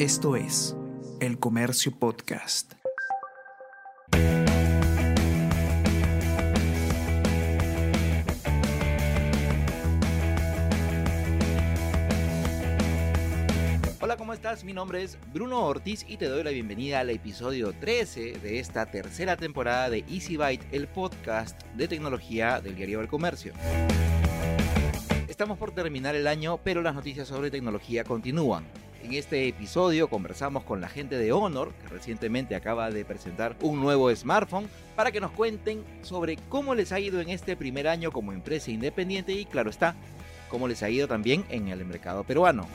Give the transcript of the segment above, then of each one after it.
Esto es El Comercio Podcast. Hola, ¿cómo estás? Mi nombre es Bruno Ortiz y te doy la bienvenida al episodio 13 de esta tercera temporada de Easy Byte, el podcast de tecnología del diario El Comercio. Estamos por terminar el año, pero las noticias sobre tecnología continúan. En este episodio conversamos con la gente de Honor, que recientemente acaba de presentar un nuevo smartphone, para que nos cuenten sobre cómo les ha ido en este primer año como empresa independiente y, claro está, cómo les ha ido también en el mercado peruano.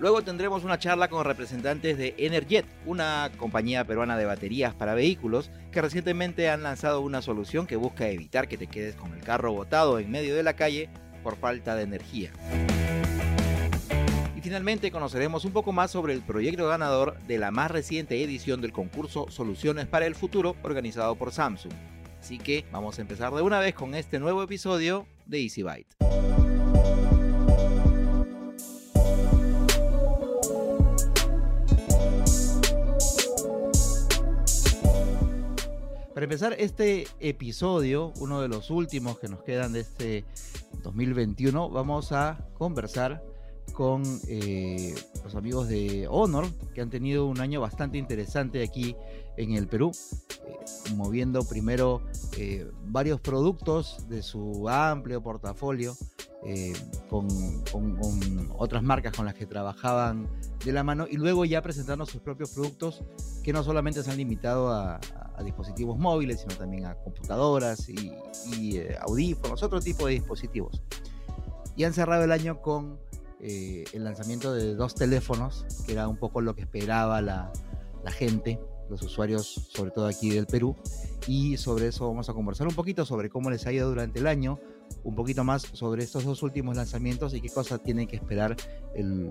Luego tendremos una charla con representantes de Energet, una compañía peruana de baterías para vehículos que recientemente han lanzado una solución que busca evitar que te quedes con el carro botado en medio de la calle por falta de energía. Y finalmente conoceremos un poco más sobre el proyecto ganador de la más reciente edición del concurso Soluciones para el Futuro organizado por Samsung. Así que vamos a empezar de una vez con este nuevo episodio de Easy Byte. Para empezar este episodio, uno de los últimos que nos quedan de este 2021, vamos a conversar con eh, los amigos de Honor, que han tenido un año bastante interesante aquí en el Perú, eh, moviendo primero eh, varios productos de su amplio portafolio con, otras marcas con las que trabajaban de la mano y luego ya presentando sus propios productos que no solamente se han limitado a, a dispositivos móviles, sino también a computadoras y, y audífonos, otro tipo de dispositivos. Y han cerrado el año con eh, el lanzamiento de dos teléfonos, que era un poco lo que esperaba la, gente, los usuarios, sobre todo aquí del Perú. Y sobre eso vamos a conversar un poquito sobre cómo les ha ido durante el año, un poquito más sobre estos dos últimos lanzamientos y qué cosas tiene que esperar el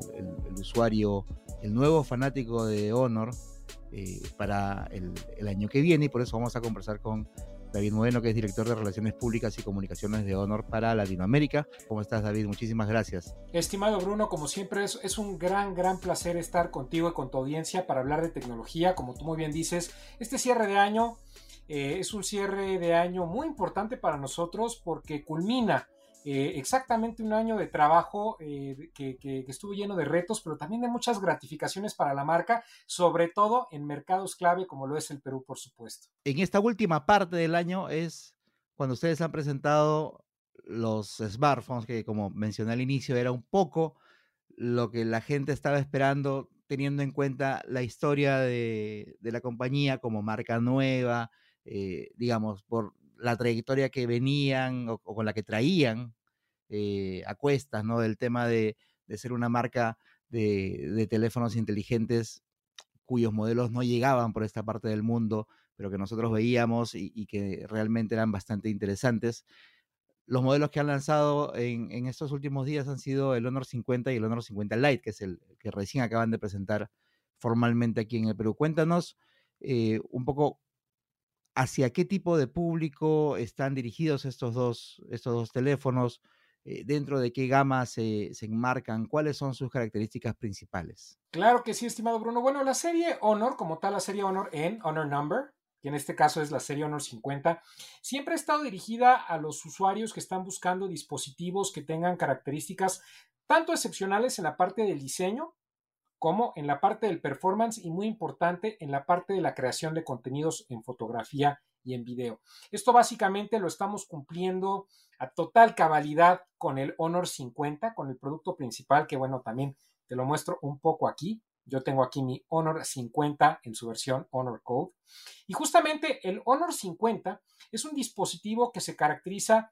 usuario, el nuevo fanático de Honor eh, para el, el año que viene. Y por eso vamos a conversar con David Moreno, que es director de Relaciones Públicas y Comunicaciones de Honor para Latinoamérica. ¿Cómo estás, David? Muchísimas gracias. Estimado Bruno, como siempre, es, es, un gran, gran placer estar contigo y con tu audiencia para hablar de tecnología. Como tú muy bien dices, este cierre de año eh, es un cierre de año muy importante para nosotros porque culmina eh, exactamente un año de trabajo eh, que, estuvo lleno de retos, pero también de muchas gratificaciones para la marca, sobre todo en mercados clave como lo es el Perú, por supuesto. En esta última parte del año es cuando ustedes han presentado los smartphones, que como mencioné al inicio era un poco lo que la gente estaba esperando, teniendo en cuenta la historia de, de la compañía como marca nueva, eh, digamos, por la trayectoria que venían o, con la que traían eh, a cuestas, ¿no? Del tema de, de ser una marca de, de, teléfonos inteligentes cuyos modelos no llegaban por esta parte del mundo, pero que nosotros veíamos y, y que realmente eran bastante interesantes. Los modelos que han lanzado en, en, estos últimos días han sido el Honor 50 y el Honor 50 Lite, que es el que recién acaban de presentar formalmente aquí en el Perú. Cuéntanos eh, un poco hacia qué tipo de público están dirigidos estos dos, estos dos teléfonos, eh, dentro de qué gama se, se, enmarcan, cuáles son sus características principales. Claro que sí, estimado Bruno. Bueno, la serie Honor, como tal, la serie Honor en Honor Number, que en este caso es la serie Honor 50, siempre ha estado dirigida a los usuarios que están buscando dispositivos que tengan características tanto excepcionales en la parte del diseño como en la parte del performance y muy importante en la parte de la creación de contenidos en fotografía y en video. Esto básicamente lo estamos cumpliendo a total cabalidad con el Honor 50, con el producto principal, que bueno, también te lo muestro un poco aquí. Yo tengo aquí mi Honor 50 en su versión Honor Code. Y justamente el Honor 50 es un dispositivo que se caracteriza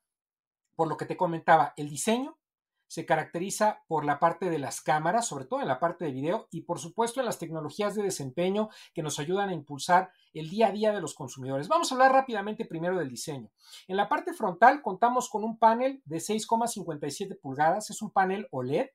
por lo que te comentaba, el diseño, se caracteriza por la parte de las cámaras, sobre todo en la parte de video y por supuesto en las tecnologías de desempeño que nos ayudan a impulsar el día a día de los consumidores. Vamos a hablar rápidamente primero del diseño. En la parte frontal contamos con un panel de 6,57 pulgadas, es un panel OLED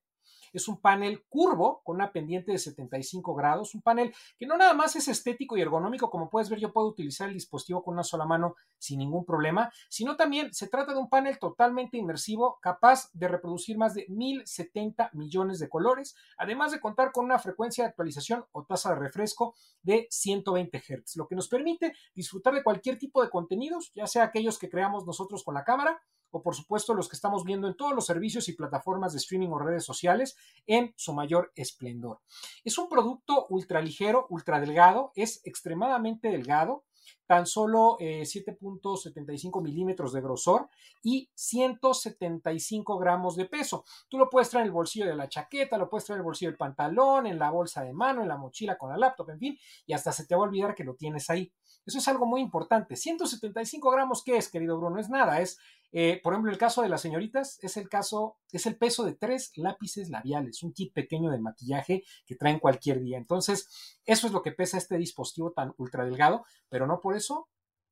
Es un panel curvo con una pendiente de 75 grados, un panel que no nada más es estético y ergonómico, como puedes ver, yo puedo utilizar el dispositivo con una sola mano sin ningún problema, sino también se trata de un panel totalmente inmersivo capaz de reproducir más de 1070 millones de colores, además de contar con una frecuencia de actualización o tasa de refresco de 120 Hz, lo que nos permite disfrutar de cualquier tipo de contenidos, ya sea aquellos que creamos nosotros con la cámara o por supuesto los que estamos viendo en todos los servicios y plataformas de streaming o redes sociales en su mayor esplendor. Es un producto ultra ligero, ultra delgado, es extremadamente delgado, tan solo 7.75 eh, milímetros de grosor y 175 gramos de peso. Tú lo puedes traer en el bolsillo de la chaqueta, lo puedes traer en el bolsillo del pantalón, en la bolsa de mano, en la mochila con la laptop, en fin, y hasta se te va a olvidar que lo tienes ahí. Eso es algo muy importante. 175 gramos, ¿qué es, querido Bruno? Es nada, es, eh, por ejemplo, el caso de las señoritas, es el caso, es el peso de tres lápices labiales, un kit pequeño de maquillaje que traen cualquier día. Entonces, eso es lo que pesa este dispositivo tan ultra delgado, pero no por eso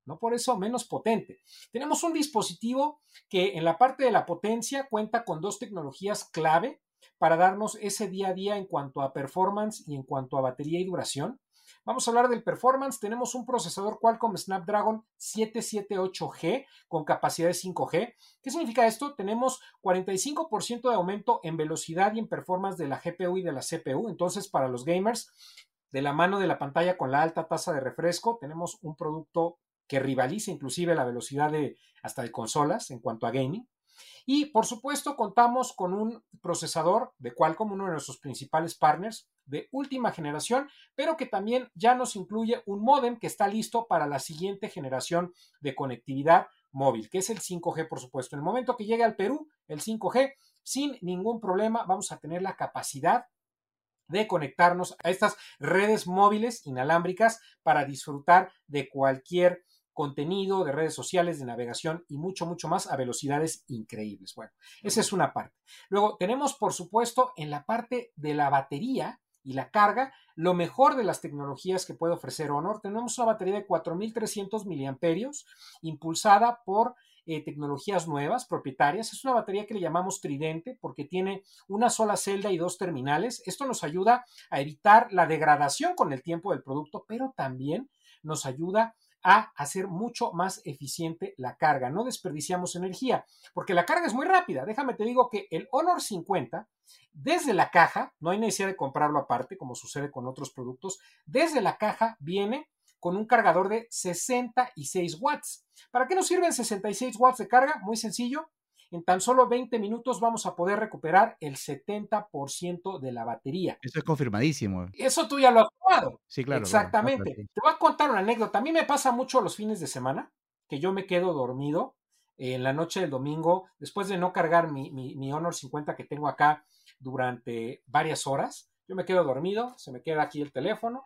no por eso menos potente. Tenemos un dispositivo que en la parte de la potencia cuenta con dos tecnologías clave para darnos ese día a día en cuanto a performance y en cuanto a batería y duración. Vamos a hablar del performance. Tenemos un procesador Qualcomm Snapdragon 778G con capacidad de 5G. ¿Qué significa esto? Tenemos 45% de aumento en velocidad y en performance de la GPU y de la CPU. Entonces, para los gamers, de la mano de la pantalla con la alta tasa de refresco, tenemos un producto que rivaliza inclusive la velocidad de hasta de consolas en cuanto a gaming. Y por supuesto contamos con un procesador de Qualcomm, uno de nuestros principales partners de última generación, pero que también ya nos incluye un modem que está listo para la siguiente generación de conectividad móvil, que es el 5G, por supuesto. En el momento que llegue al Perú, el 5G, sin ningún problema, vamos a tener la capacidad de conectarnos a estas redes móviles inalámbricas para disfrutar de cualquier contenido, de redes sociales, de navegación y mucho, mucho más a velocidades increíbles. Bueno, esa es una parte. Luego tenemos, por supuesto, en la parte de la batería y la carga, lo mejor de las tecnologías que puede ofrecer Honor. Tenemos una batería de 4.300 miliamperios impulsada por eh, tecnologías nuevas, propietarias. Es una batería que le llamamos tridente porque tiene una sola celda y dos terminales. Esto nos ayuda a evitar la degradación con el tiempo del producto, pero también nos ayuda a hacer mucho más eficiente la carga. No desperdiciamos energía, porque la carga es muy rápida. Déjame te digo que el Honor 50, desde la caja, no hay necesidad de comprarlo aparte, como sucede con otros productos, desde la caja viene con un cargador de 66 watts. ¿Para qué nos sirven 66 watts de carga? Muy sencillo, en tan solo 20 minutos vamos a poder recuperar el 70% de la batería. Eso es confirmadísimo. Eso tú ya lo has probado. Sí, claro. Exactamente. Te voy a contar una anécdota. A mí me pasa mucho los fines de semana que yo me quedo dormido en la noche del domingo después de no cargar mi, mi Honor 50 que tengo acá durante varias horas. Yo me quedo dormido, se me queda aquí el teléfono,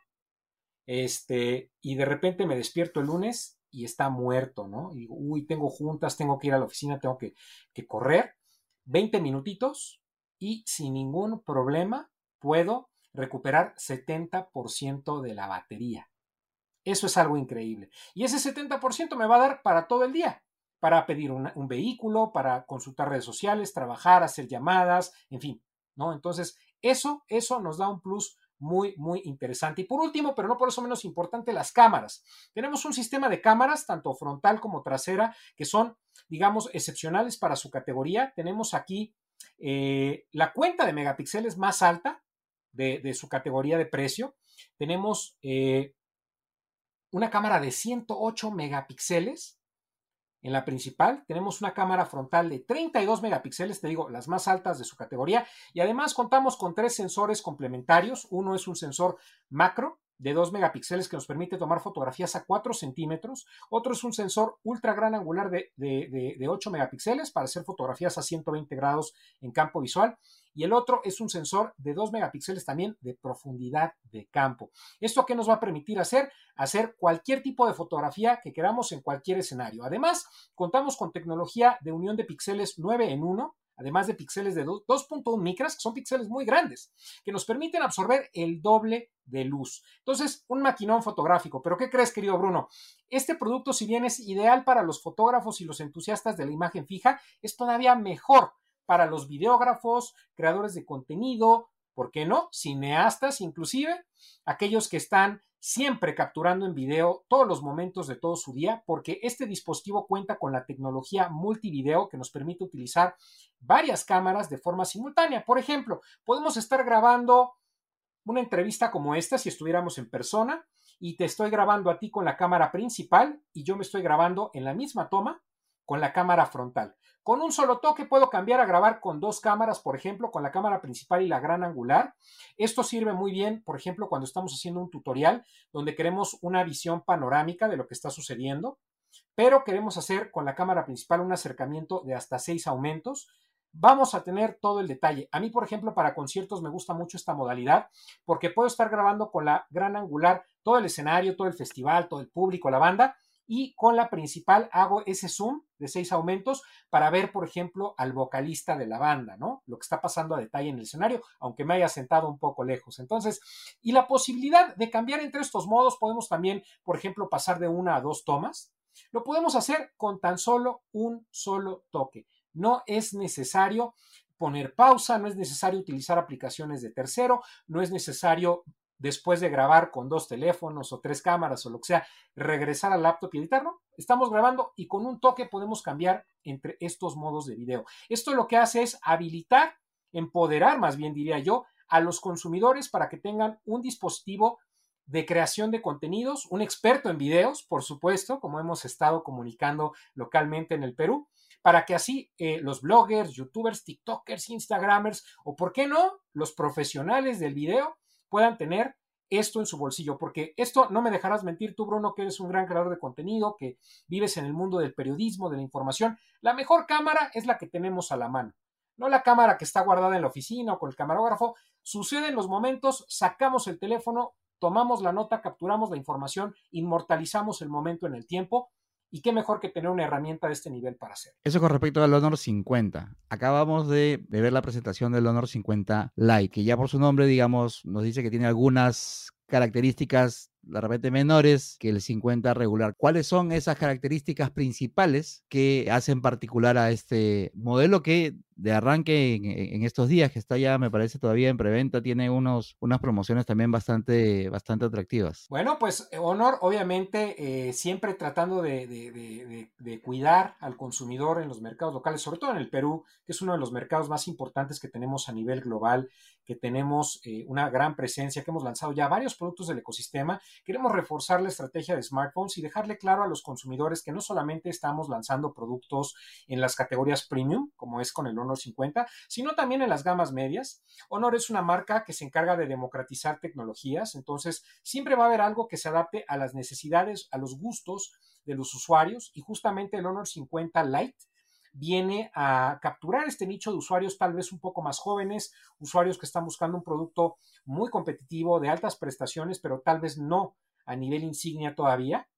este, y de repente me despierto el lunes y está muerto, ¿no? Y uy, tengo juntas, tengo que ir a la oficina, tengo que, que correr 20 minutitos y sin ningún problema puedo recuperar 70% de la batería. Eso es algo increíble. Y ese 70% me va a dar para todo el día, para pedir un vehículo, para consultar redes sociales, trabajar, hacer llamadas, en fin, ¿no? Entonces, eso, eso nos da un plus muy, muy interesante. Y por último, pero no por eso menos importante, las cámaras. Tenemos un sistema de cámaras, tanto frontal como trasera, que son, digamos, excepcionales para su categoría. Tenemos aquí eh, la cuenta de megapíxeles más alta de, su categoría de precio. Tenemos eh, una cámara de 108 megapíxeles en la principal tenemos una cámara frontal de 32 megapíxeles, te digo, las más altas de su categoría, y además contamos con tres sensores complementarios. Uno es un sensor macro de 2 megapíxeles que nos permite tomar fotografías a 4 centímetros. Otro es un sensor ultra gran angular de, de, 8 megapíxeles para hacer fotografías a 120 grados en campo visual. Y el otro es un sensor de 2 megapíxeles también de profundidad de campo. ¿Esto qué nos va a permitir hacer? Hacer cualquier tipo de fotografía que queramos en cualquier escenario. Además, contamos con tecnología de unión de píxeles 9 en 1 además de píxeles de 2.1 micras, que son píxeles muy grandes, que nos permiten absorber el doble de luz. Entonces, un maquinón fotográfico. Pero ¿qué crees, querido Bruno? Este producto, si bien es ideal para los fotógrafos y los entusiastas de la imagen fija, es todavía mejor para los videógrafos, creadores de contenido, ¿por qué no? Cineastas inclusive, aquellos que están siempre capturando en video todos los momentos de todo su día, porque este dispositivo cuenta con la tecnología multivideo que nos permite utilizar varias cámaras de forma simultánea. Por ejemplo, podemos estar grabando una entrevista como esta si estuviéramos en persona y te estoy grabando a ti con la cámara principal y yo me estoy grabando en la misma toma con la cámara frontal. Con un solo toque puedo cambiar a grabar con dos cámaras, por ejemplo, con la cámara principal y la gran angular. Esto sirve muy bien, por ejemplo, cuando estamos haciendo un tutorial donde queremos una visión panorámica de lo que está sucediendo, pero queremos hacer con la cámara principal un acercamiento de hasta seis aumentos. Vamos a tener todo el detalle. A mí, por ejemplo, para conciertos me gusta mucho esta modalidad porque puedo estar grabando con la gran angular todo el escenario, todo el festival, todo el público, la banda, y con la principal hago ese zoom de seis aumentos para ver, por ejemplo, al vocalista de la banda, ¿no? Lo que está pasando a detalle en el escenario, aunque me haya sentado un poco lejos. Entonces, y la posibilidad de cambiar entre estos modos, podemos también, por ejemplo, pasar de una a dos tomas. Lo podemos hacer con tan solo un solo toque. No es necesario poner pausa, no es necesario utilizar aplicaciones de tercero, no es necesario después de grabar con dos teléfonos o tres cámaras o lo que sea, regresar al laptop y editarlo. Estamos grabando y con un toque podemos cambiar entre estos modos de video. Esto lo que hace es habilitar, empoderar más bien diría yo, a los consumidores para que tengan un dispositivo de creación de contenidos, un experto en videos, por supuesto, como hemos estado comunicando localmente en el Perú, para que así eh, los bloggers, youtubers, tiktokers, instagramers o, por qué no, los profesionales del video puedan tener esto en su bolsillo, porque esto no me dejarás mentir tú, Bruno, que eres un gran creador de contenido, que vives en el mundo del periodismo, de la información. La mejor cámara es la que tenemos a la mano, no la cámara que está guardada en la oficina o con el camarógrafo. Sucede en los momentos, sacamos el teléfono, tomamos la nota, capturamos la información, inmortalizamos el momento en el tiempo y qué mejor que tener una herramienta de este nivel para hacer. Eso con respecto al Honor 50. Acabamos de, de, ver la presentación del Honor 50 Lite, que ya por su nombre, digamos, nos dice que tiene algunas características de repente menores que el 50 regular. ¿Cuáles son esas características principales que hacen particular a este modelo que de arranque en, estos días, que está ya, me parece, todavía en preventa, tiene unos, unas promociones también bastante, bastante atractivas. Bueno, pues eh, Honor, obviamente, eh, siempre tratando de, de, cuidar al consumidor en los mercados locales, sobre todo en el Perú, que es uno de los mercados más importantes que tenemos a nivel global, que tenemos eh, una gran presencia, que hemos lanzado ya varios productos del ecosistema. Queremos reforzar la estrategia de smartphones y dejarle claro a los consumidores que no solamente estamos lanzando productos en las categorías premium, como es con el Honor 50, sino también en las gamas medias. Honor es una marca que se encarga de democratizar tecnologías, entonces siempre va a haber algo que se adapte a las necesidades, a los gustos de los usuarios y justamente el Honor 50 Lite viene a capturar este nicho de usuarios tal vez un poco más jóvenes, usuarios que están buscando un producto muy competitivo, de altas prestaciones, pero tal vez no a nivel insignia todavía.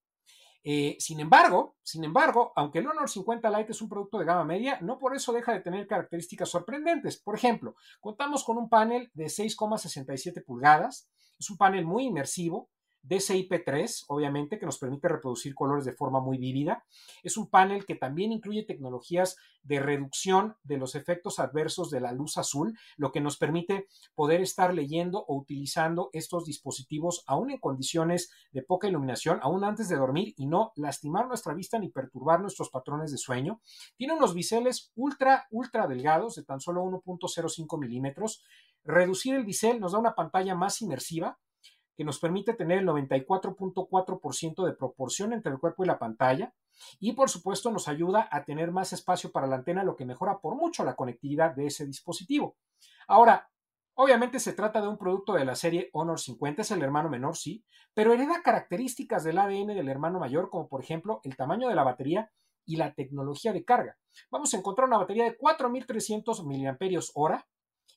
Eh, sin embargo, sin embargo, aunque el Honor 50 Lite es un producto de gama media, no por eso deja de tener características sorprendentes. Por ejemplo, contamos con un panel de 6,67 pulgadas, es un panel muy inmersivo, DCI-P3, obviamente, que nos permite reproducir colores de forma muy vívida. Es un panel que también incluye tecnologías de reducción de los efectos adversos de la luz azul, lo que nos permite poder estar leyendo o utilizando estos dispositivos aún en condiciones de poca iluminación, aún antes de dormir y no lastimar nuestra vista ni perturbar nuestros patrones de sueño. Tiene unos biseles ultra, ultra delgados de tan solo 1.05 milímetros. Reducir el bisel nos da una pantalla más inmersiva, que nos permite tener el 94.4% de proporción entre el cuerpo y la pantalla. Y por supuesto nos ayuda a tener más espacio para la antena, lo que mejora por mucho la conectividad de ese dispositivo. Ahora, obviamente se trata de un producto de la serie Honor 50, es el hermano menor, sí, pero hereda características del ADN del hermano mayor, como por ejemplo el tamaño de la batería y la tecnología de carga. Vamos a encontrar una batería de 4300 mAh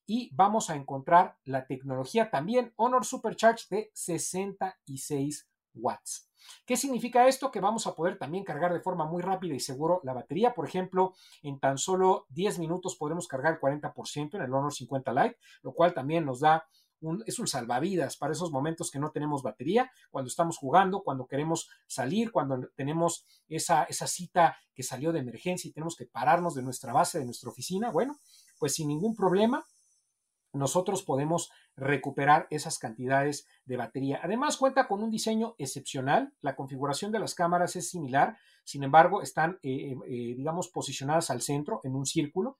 y vamos a encontrar la tecnología también Honor Supercharge de 66 watts. ¿Qué significa esto? Que vamos a poder también cargar de forma muy rápida y seguro la batería. Por ejemplo, en tan solo 10 minutos podremos cargar el 40% en el Honor 50 Lite, lo cual también nos da un, es un salvavidas para esos momentos que no tenemos batería, cuando estamos jugando, cuando queremos salir, cuando tenemos esa, esa cita que salió de emergencia y tenemos que pararnos de nuestra base, de nuestra oficina. Bueno, pues sin ningún problema, nosotros podemos recuperar esas cantidades de batería. Además, cuenta con un diseño excepcional. La configuración de las cámaras es similar, sin embargo, están, eh, eh, digamos, posicionadas al centro en un círculo.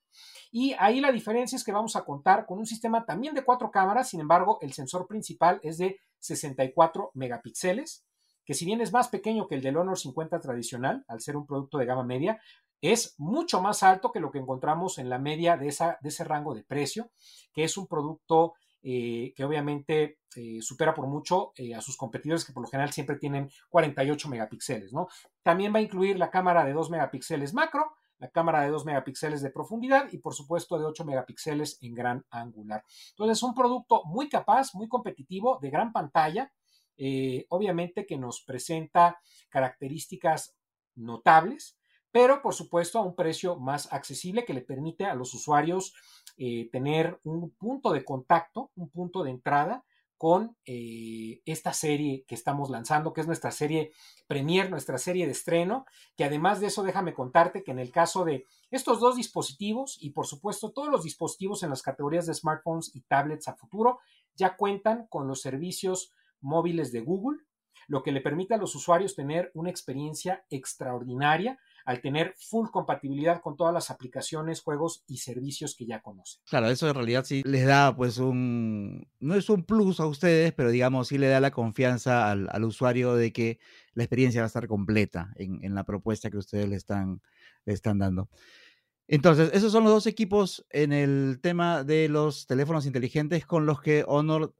Y ahí la diferencia es que vamos a contar con un sistema también de cuatro cámaras, sin embargo, el sensor principal es de 64 megapíxeles que si bien es más pequeño que el del Honor 50 tradicional, al ser un producto de gama media, es mucho más alto que lo que encontramos en la media de, esa, de ese rango de precio, que es un producto eh, que obviamente eh, supera por mucho eh, a sus competidores que por lo general siempre tienen 48 megapíxeles, ¿no? También va a incluir la cámara de 2 megapíxeles macro, la cámara de 2 megapíxeles de profundidad y por supuesto de 8 megapíxeles en gran angular. Entonces es un producto muy capaz, muy competitivo, de gran pantalla, obviamente que nos presenta características notables, pero por supuesto a un precio más accesible que le permite a los usuarios eh, tener un punto de contacto, un punto de entrada con eh, esta serie que estamos lanzando, que es nuestra serie Premier, nuestra serie de estreno, que además de eso déjame contarte que en el caso de estos dos dispositivos y por supuesto todos los dispositivos en las categorías de smartphones y tablets a futuro ya cuentan con los servicios móviles de Google, lo que le permite a los usuarios tener una experiencia extraordinaria al tener full compatibilidad con todas las aplicaciones, juegos y servicios que ya conocen. Claro, eso en realidad sí les da pues un, no es un plus a ustedes, pero digamos sí le da la confianza al, usuario de que la experiencia va a estar completa en, la propuesta que ustedes le están, le están dando. Entonces, esos son los dos equipos en el tema de los teléfonos inteligentes con los que Honor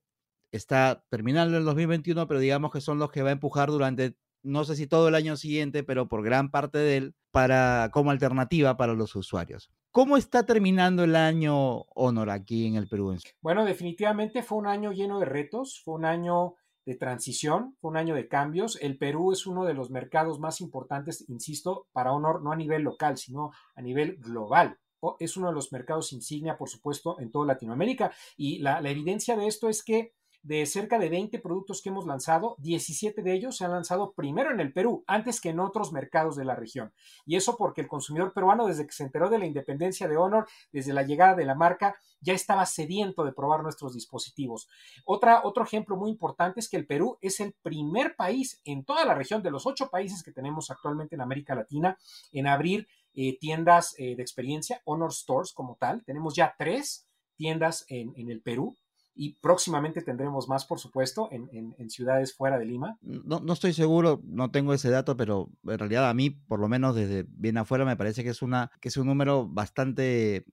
está terminando el 2021, pero digamos que son los que va a empujar durante no sé si todo el año siguiente, pero por gran parte de él, para, como alternativa para los usuarios. ¿Cómo está terminando el año Honor aquí en el Perú? Bueno, definitivamente fue un año lleno de retos, fue un año de transición, fue un año de cambios. El Perú es uno de los mercados más importantes, insisto, para Honor, no a nivel local, sino a nivel global. Es uno de los mercados insignia, por supuesto, en toda Latinoamérica. Y la, la evidencia de esto es que de cerca de 20 productos que hemos lanzado, 17 de ellos se han lanzado primero en el Perú, antes que en otros mercados de la región. Y eso porque el consumidor peruano, desde que se enteró de la independencia de Honor, desde la llegada de la marca, ya estaba sediento de probar nuestros dispositivos. Otra, otro ejemplo muy importante es que el Perú es el primer país en toda la región de los ocho países que tenemos actualmente en América Latina en abrir eh, tiendas eh, de experiencia, Honor Stores como tal. Tenemos ya tres tiendas en, en el Perú y próximamente tendremos más, por supuesto, en, ciudades fuera de Lima. No, no, estoy seguro, no tengo ese dato, pero en realidad a mí, por lo menos desde bien afuera, me parece que es, una, que es un número bastante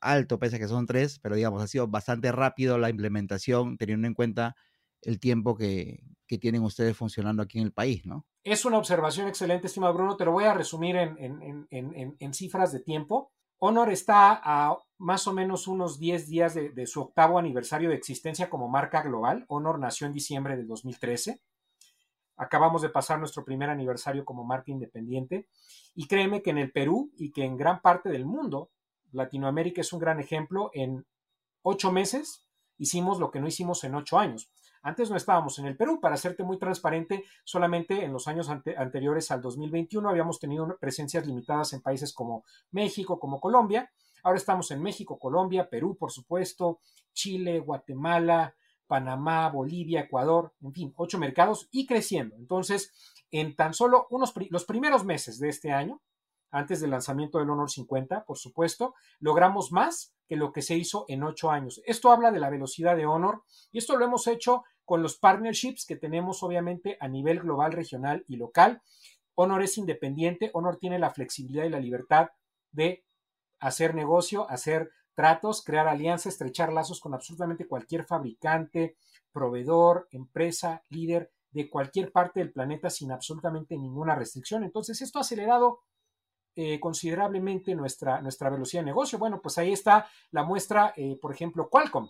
alto, pese a que son tres, pero digamos, ha sido bastante rápido la implementación, teniendo en cuenta el tiempo que, que tienen ustedes funcionando aquí en el país, ¿no? Es una observación excelente, estimado Bruno. Te lo voy a resumir en, en cifras de tiempo. Honor está a más o menos unos 10 días de, su octavo aniversario de existencia como marca global. Honor nació en diciembre de 2013. Acabamos de pasar nuestro primer aniversario como marca independiente. Y créeme que en el Perú y que en gran parte del mundo, Latinoamérica es un gran ejemplo. En ocho meses hicimos lo que no hicimos en ocho años. Antes no estábamos en el Perú, para serte muy transparente, solamente en los años anteriores al 2021 habíamos tenido presencias limitadas en países como México, como Colombia. Ahora estamos en México, Colombia, Perú, por supuesto, Chile, Guatemala, Panamá, Bolivia, Ecuador, en fin, ocho mercados y creciendo. Entonces, en tan solo unos los primeros meses de este año, antes del lanzamiento del Honor 50, por supuesto, logramos más que lo que se hizo en ocho años. Esto habla de la velocidad de Honor y esto lo hemos hecho con los partnerships que tenemos obviamente a nivel global, regional y local. Honor es independiente, Honor tiene la flexibilidad y la libertad de hacer negocio, hacer tratos, crear alianzas, estrechar lazos con absolutamente cualquier fabricante, proveedor, empresa, líder de cualquier parte del planeta sin absolutamente ninguna restricción. Entonces, esto ha acelerado eh, considerablemente nuestra, nuestra velocidad de negocio. Bueno, pues ahí está la muestra, eh, por ejemplo, Qualcomm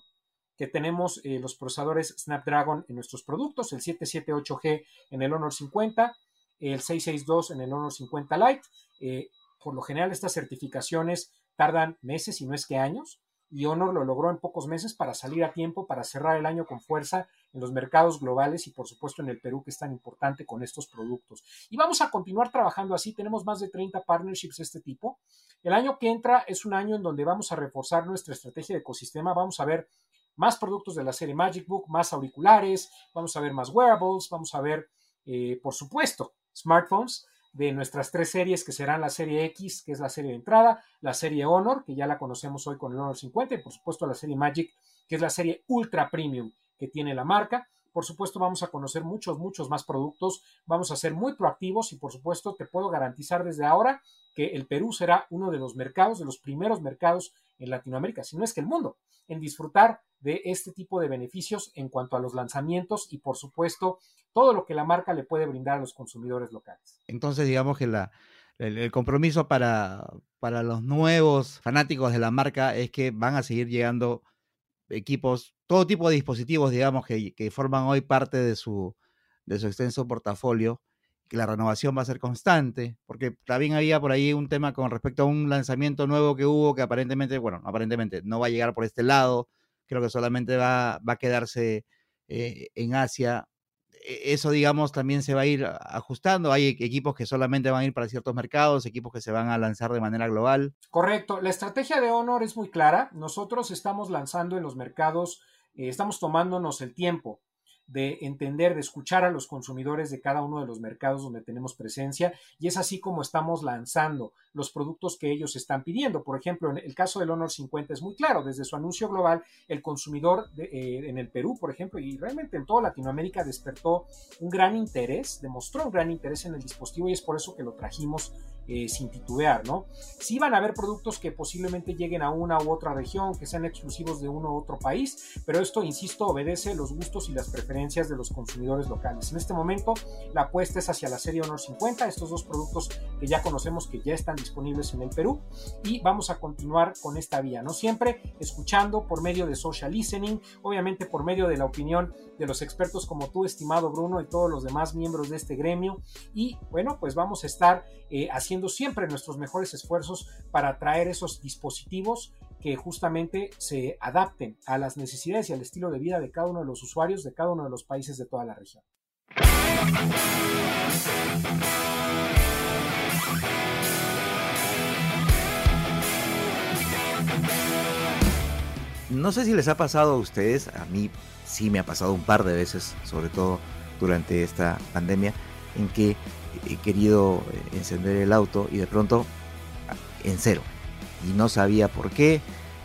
que tenemos eh, los procesadores Snapdragon en nuestros productos, el 778G en el Honor 50, el 662 en el Honor 50 Lite. Eh, por lo general estas certificaciones tardan meses y no es que años y Honor lo logró en pocos meses para salir a tiempo, para cerrar el año con fuerza en los mercados globales y por supuesto en el Perú que es tan importante con estos productos. Y vamos a continuar trabajando así, tenemos más de 30 partnerships de este tipo. El año que entra es un año en donde vamos a reforzar nuestra estrategia de ecosistema, vamos a ver más productos de la serie Magic Book, más auriculares, vamos a ver más wearables, vamos a ver, eh, por supuesto, smartphones de nuestras tres series que serán la serie X, que es la serie de entrada, la serie Honor, que ya la conocemos hoy con el Honor 50, y por supuesto la serie Magic, que es la serie Ultra Premium que tiene la marca. Por supuesto, vamos a conocer muchos, muchos más productos, vamos a ser muy proactivos y por supuesto te puedo garantizar desde ahora que el Perú será uno de los mercados, de los primeros mercados en Latinoamérica, si no es que el mundo, en disfrutar de este tipo de beneficios en cuanto a los lanzamientos y por supuesto todo lo que la marca le puede brindar a los consumidores locales. Entonces digamos que la, el, compromiso para, para los nuevos fanáticos de la marca es que van a seguir llegando equipos, todo tipo de dispositivos, digamos, que, que forman hoy parte de su, de su extenso portafolio que la renovación va a ser constante, porque también había por ahí un tema con respecto a un lanzamiento nuevo que hubo que aparentemente, bueno, aparentemente no va a llegar por este lado, creo que solamente va, va a quedarse eh, en Asia. E, eso, digamos, también se va a ir ajustando. Hay equipos que solamente van a ir para ciertos mercados, equipos que se van a lanzar de manera global. Correcto. La estrategia de Honor es muy clara. Nosotros estamos lanzando en los mercados, eh, estamos tomándonos el tiempo de entender, de escuchar a los consumidores de cada uno de los mercados donde tenemos presencia y es así como estamos lanzando los productos que ellos están pidiendo. Por ejemplo, en el caso del Honor 50 es muy claro, desde su anuncio global, el consumidor eh, en el Perú, por ejemplo, y realmente en toda Latinoamérica despertó un gran interés, demostró un gran interés en el dispositivo y es por eso que lo trajimos eh, sin titubear, ¿no? Sí van a haber productos que posiblemente lleguen a una u otra región, que sean exclusivos de uno u otro país, pero esto, insisto, obedece los gustos y las preferencias de los consumidores locales. En este momento, la apuesta es hacia la serie Honor 50, estos dos productos que ya conocemos que ya están disponibles en el Perú, y vamos a continuar con esta vía, ¿no? Siempre escuchando por medio de social listening, obviamente por medio de la opinión de los expertos como tú, estimado Bruno, y todos los demás miembros de este gremio, y bueno, pues vamos a estar eh, haciendo siempre nuestros mejores esfuerzos para traer esos dispositivos que justamente se adapten a las necesidades y al estilo de vida de cada uno de los usuarios de cada uno de los países de toda la región. No sé si les ha pasado a ustedes, a mí sí me ha pasado un par de veces, sobre todo durante esta pandemia, en que he querido eh, encender el auto y de pronto en cero. Y no sabía por qué.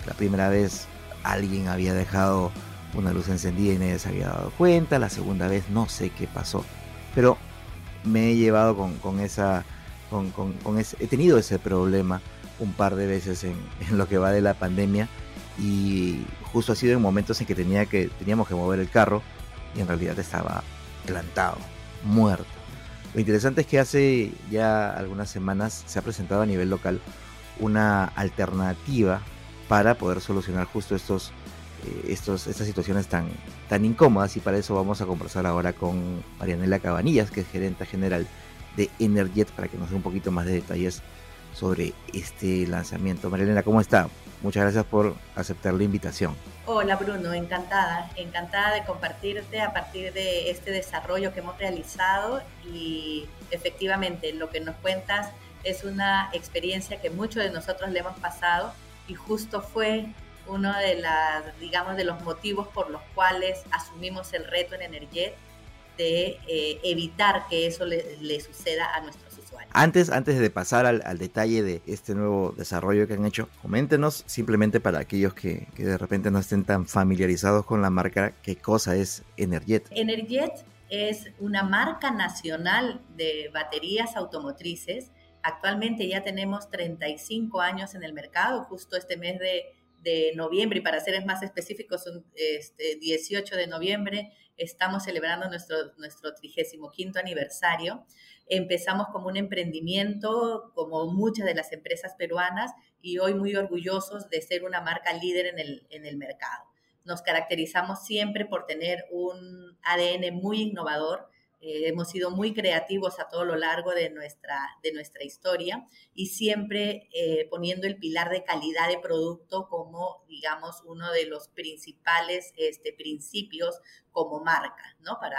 La primera vez alguien había dejado una luz encendida y nadie se había dado cuenta. La segunda vez no sé qué pasó. Pero me he llevado con, esa... Con, he tenido ese problema un par de veces en, en, lo que va de la pandemia y justo ha sido en momentos en que, tenía que teníamos que mover el carro y en realidad estaba plantado, muerto. Lo interesante es que hace ya algunas semanas se ha presentado a nivel local una alternativa para poder solucionar justo estos, eh, estos, estas situaciones tan, tan incómodas. Y para eso vamos a conversar ahora con Marianela Cabanillas, que es gerente general de Energet, para que nos dé un poquito más de detalles sobre este lanzamiento. Marianela, ¿cómo está? Muchas gracias por aceptar la invitación. Hola Bruno, encantada, encantada de compartirte a partir de este desarrollo que hemos realizado y efectivamente lo que nos cuentas es una experiencia que muchos de nosotros le hemos pasado y justo fue uno de las, digamos, de los motivos por los cuales asumimos el reto en Energet de eh, evitar que eso le, le suceda a nuestros antes, antes de pasar al, detalle de este nuevo desarrollo que han hecho, coméntenos simplemente para aquellos que, de repente no estén tan familiarizados con la marca, qué cosa es Energet. Energet es una marca nacional de baterías automotrices. Actualmente ya tenemos 35 años en el mercado, justo este mes de, noviembre, y para ser más específicos, este, 18 de noviembre, estamos celebrando nuestro, nuestro 35 aniversario. Empezamos como un emprendimiento, como muchas de las empresas peruanas, y hoy muy orgullosos de ser una marca líder en el, en el mercado. Nos caracterizamos siempre por tener un ADN muy innovador, Eh, hemos sido muy creativos a todo lo largo de nuestra, de nuestra historia y siempre eh, poniendo el pilar de calidad de producto como, digamos, uno de los principales este, principios como marca, ¿no? Para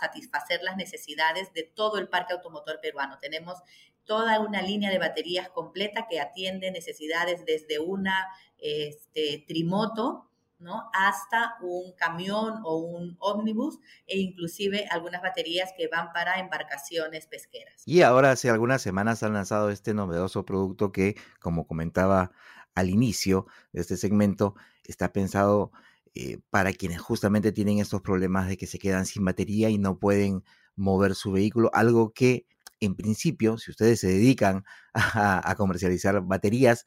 satisfacer las necesidades de todo el parque automotor peruano. Tenemos toda una línea de baterías completa que atiende necesidades desde una este, trimoto, ¿no? hasta un camión o un ómnibus e inclusive algunas baterías que van para embarcaciones pesqueras. Y ahora hace algunas semanas han lanzado este novedoso producto que, como comentaba al inicio de este segmento, está pensado eh, para quienes justamente tienen estos problemas de que se quedan sin batería y no pueden mover su vehículo, algo que en principio, si ustedes se dedican a comercializar baterías,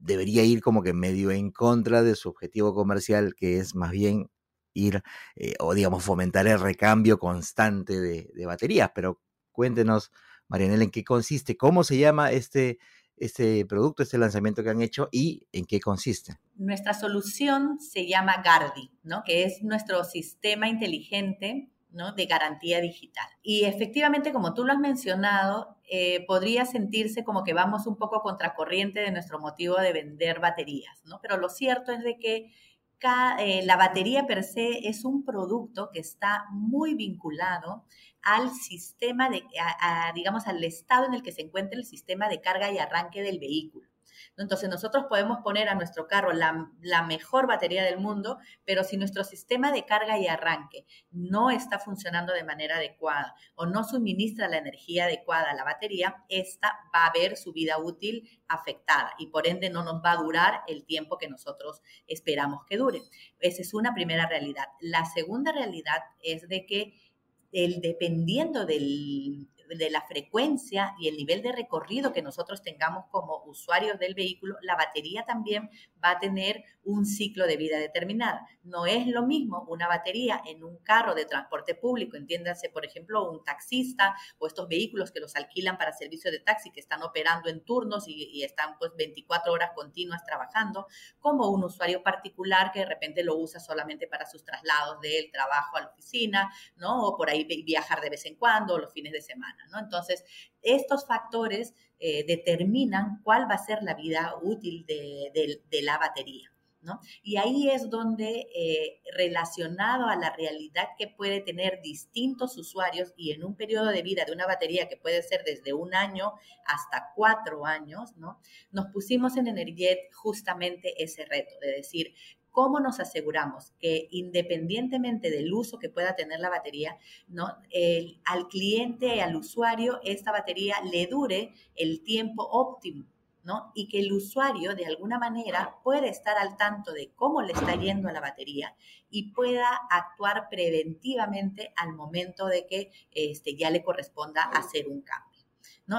debería ir como que medio en contra de su objetivo comercial, que es más bien ir eh, o digamos fomentar el recambio constante de, baterías. Pero cuéntenos, Marianela, en qué consiste, cómo se llama este, este producto, este lanzamiento que han hecho y en qué consiste. Nuestra solución se llama Gardi, ¿no? que es nuestro sistema inteligente de garantía digital. Y efectivamente, como tú lo has mencionado, eh, podría sentirse como que vamos un poco contracorriente de nuestro motivo de vender baterías, ¿no? Pero lo cierto es de que eh, la batería per se es un producto que está muy vinculado al sistema de, digamos, al estado en el que se encuentra el sistema de carga y arranque del vehículo. Entonces nosotros podemos poner a nuestro carro la, mejor batería del mundo, pero si nuestro sistema de carga y arranque no está funcionando de manera adecuada o no suministra la energía adecuada a la batería, esta va a ver su vida útil afectada y por ende no nos va a durar el tiempo que nosotros esperamos que dure. Esa es una primera realidad. La segunda realidad es de que el, dependiendo del, de la frecuencia y el nivel de recorrido que nosotros tengamos como usuarios del vehículo, la batería también va a tener un ciclo de vida determinada. No es lo mismo una batería en un carro de transporte público, entiéndase, por ejemplo, un taxista o estos vehículos que los alquilan para servicio de taxi que están operando en turnos y, están pues 24 horas continuas trabajando, como un usuario particular que de repente lo usa solamente para sus traslados del trabajo a la oficina, ¿no? O por ahí viajar de vez en cuando, los fines de semana. Entonces, estos factores eh, determinan cuál va a ser la vida útil de, la batería. Y ahí es donde, eh, relacionado a la realidad que puede tener distintos usuarios y en un periodo de vida de una batería que puede ser desde un año hasta cuatro años, ¿no? nos pusimos en Energet justamente ese reto de decir, ¿Cómo nos aseguramos que independientemente del uso que pueda tener la batería, ¿no? al cliente, al usuario, esta batería le dure el tiempo óptimo? ¿no? Y que el usuario de alguna manera pueda estar al tanto de cómo le está yendo a la batería y pueda actuar preventivamente al momento de que este, ya le corresponda hacer un cambio.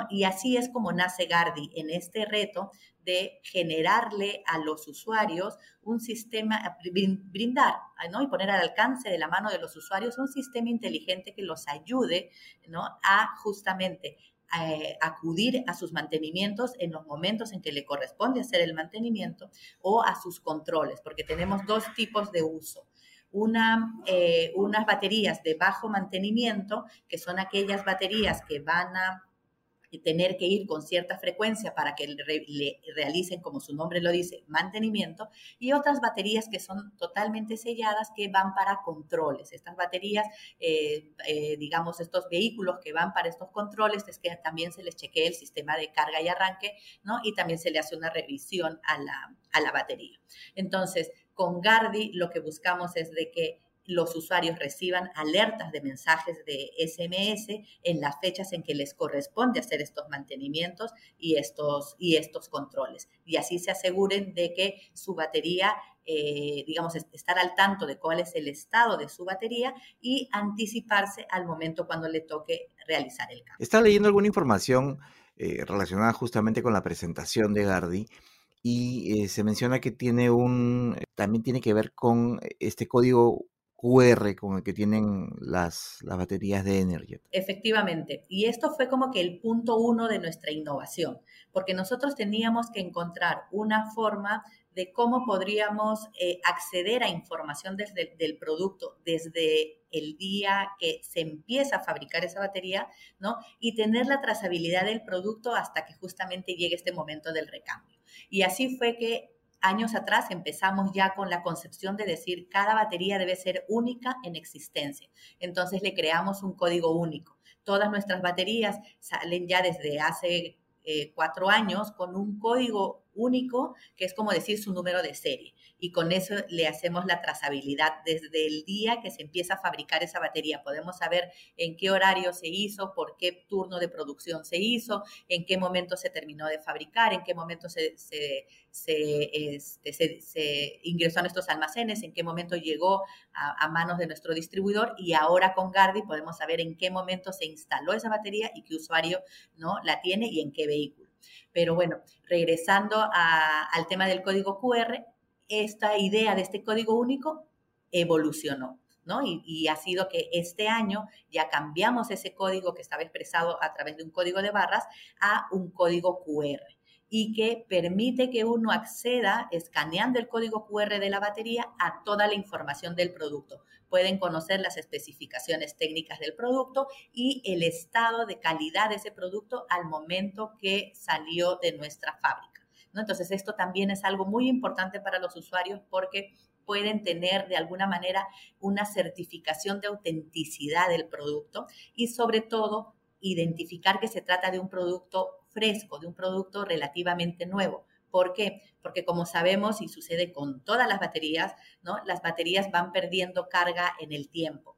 Y así es como nace Gardi en este reto de generarle a los usuarios un sistema, brindar ¿no? y poner al alcance de la mano de los usuarios un sistema inteligente que los ayude ¿no? a justamente eh, acudir a sus mantenimientos en los momentos en que le corresponde hacer el mantenimiento o a sus controles, porque tenemos dos tipos de uso. Una, eh, unas baterías de bajo mantenimiento, que son aquellas baterías que van a tener que ir con cierta frecuencia para que le, realicen, como su nombre lo dice, mantenimiento, y otras baterías que son totalmente selladas que van para controles. Estas baterías, eh, eh, digamos, estos vehículos que van para estos controles, es que también se les chequea el sistema de carga y arranque, ¿no? Y también se le hace una revisión a la, a la batería. Entonces, con Gardi lo que buscamos es de que los usuarios reciban alertas de mensajes de SMS en las fechas en que les corresponde hacer estos mantenimientos y estos, y estos controles. Y así se aseguren de que su batería, eh, digamos, estar al tanto de cuál es el estado de su batería y anticiparse al momento cuando le toque realizar el cambio. Está leyendo alguna información eh, relacionada justamente con la presentación de Gardi y eh, se menciona que tiene un, también tiene que ver con este código QR con el que tienen las, las baterías de Energet. Efectivamente, y esto fue como que el punto uno de nuestra innovación, porque nosotros teníamos que encontrar una forma de cómo podríamos eh, acceder a información desde del producto desde el día que se empieza a fabricar esa batería, ¿no? Y tener la trazabilidad del producto hasta que justamente llegue este momento del recambio. Y así fue que años atrás empezamos ya con la concepción de decir cada batería debe ser única en existencia. Entonces le creamos un código único. Todas nuestras baterías salen ya desde hace eh, cuatro años con un código único que es como decir su número de serie y con eso le hacemos la trazabilidad desde el día que se empieza a fabricar esa batería. Podemos saber en qué horario se hizo, por qué turno de producción se hizo, en qué momento se terminó de fabricar, en qué momento se, se, se, este, ingresó a nuestros almacenes, en qué momento llegó a, a, manos de nuestro distribuidor y ahora con Gardi podemos saber en qué momento se instaló esa batería y qué usuario ¿no? la tiene y en qué vehículo. Pero bueno, regresando al tema del código QR, esta idea de este código único evolucionó. ¿no? Y, ha sido que este año ya cambiamos ese código que estaba expresado a través de un código de barras a un código QR y que permite que uno acceda escaneando el código QR de la batería a toda la información del producto. Pueden conocer las especificaciones técnicas del producto y el estado de calidad de ese producto al momento que salió de nuestra fábrica. Entonces, esto también es algo muy importante para los usuarios porque pueden tener de alguna manera una certificación de autenticidad del producto y sobre todo identificar que se trata de un producto fresco, de un producto relativamente nuevo. ¿Por qué? Porque como sabemos y sucede con todas las baterías. Las baterías van perdiendo carga en el tiempo.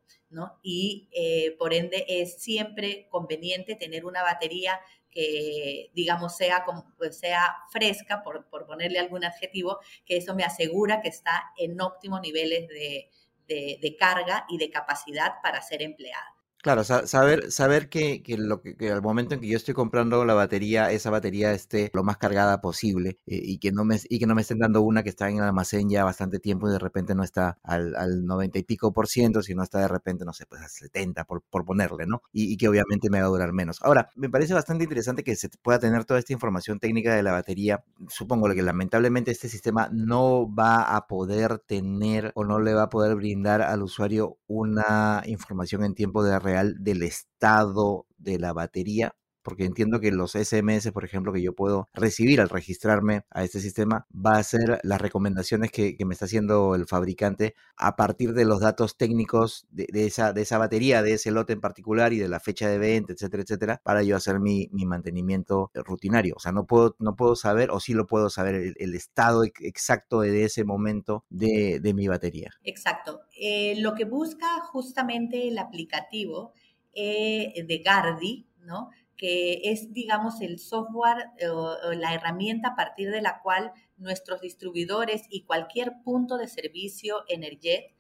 Y eh, por ende es siempre conveniente tener una batería que, digamos, sea, pues, sea fresca, por, ponerle algún adjetivo, que eso me asegura que está en óptimos niveles de carga y de capacidad para ser empleada. Claro, saber, saber que, que, lo que, al momento en que yo estoy comprando la batería, esa batería esté lo más cargada posible eh, y, que no me, y que no me estén dando una que está en el almacén ya bastante tiempo y de repente no está al, al 90 y pico por ciento, sino está de repente, no sé, pues al 70 por, por ponerle, ¿no? Y, que obviamente me va a durar menos. Ahora, me parece bastante interesante que se pueda tener toda esta información técnica de la batería. Supongo que lamentablemente este sistema no va a poder tener o no le va a poder brindar al usuario una información en tiempo de del estado de la batería, porque entiendo que los SMS, por ejemplo, que yo puedo recibir al registrarme a este sistema, va a ser las recomendaciones que, me está haciendo el fabricante a partir de los datos técnicos de, esa, de esa batería, de ese lote en particular y de la fecha de venta, etcétera, etcétera, para yo hacer mi, mantenimiento rutinario. O sea, no puedo, no puedo saber, o sí lo puedo saber, el, estado exacto de ese momento de, mi batería. Exacto. Eh, lo que busca justamente el aplicativo eh, de Gardi, ¿no? Que es, digamos, el software o, la herramienta a partir de la cual nuestros distribuidores y cualquier punto de servicio Energet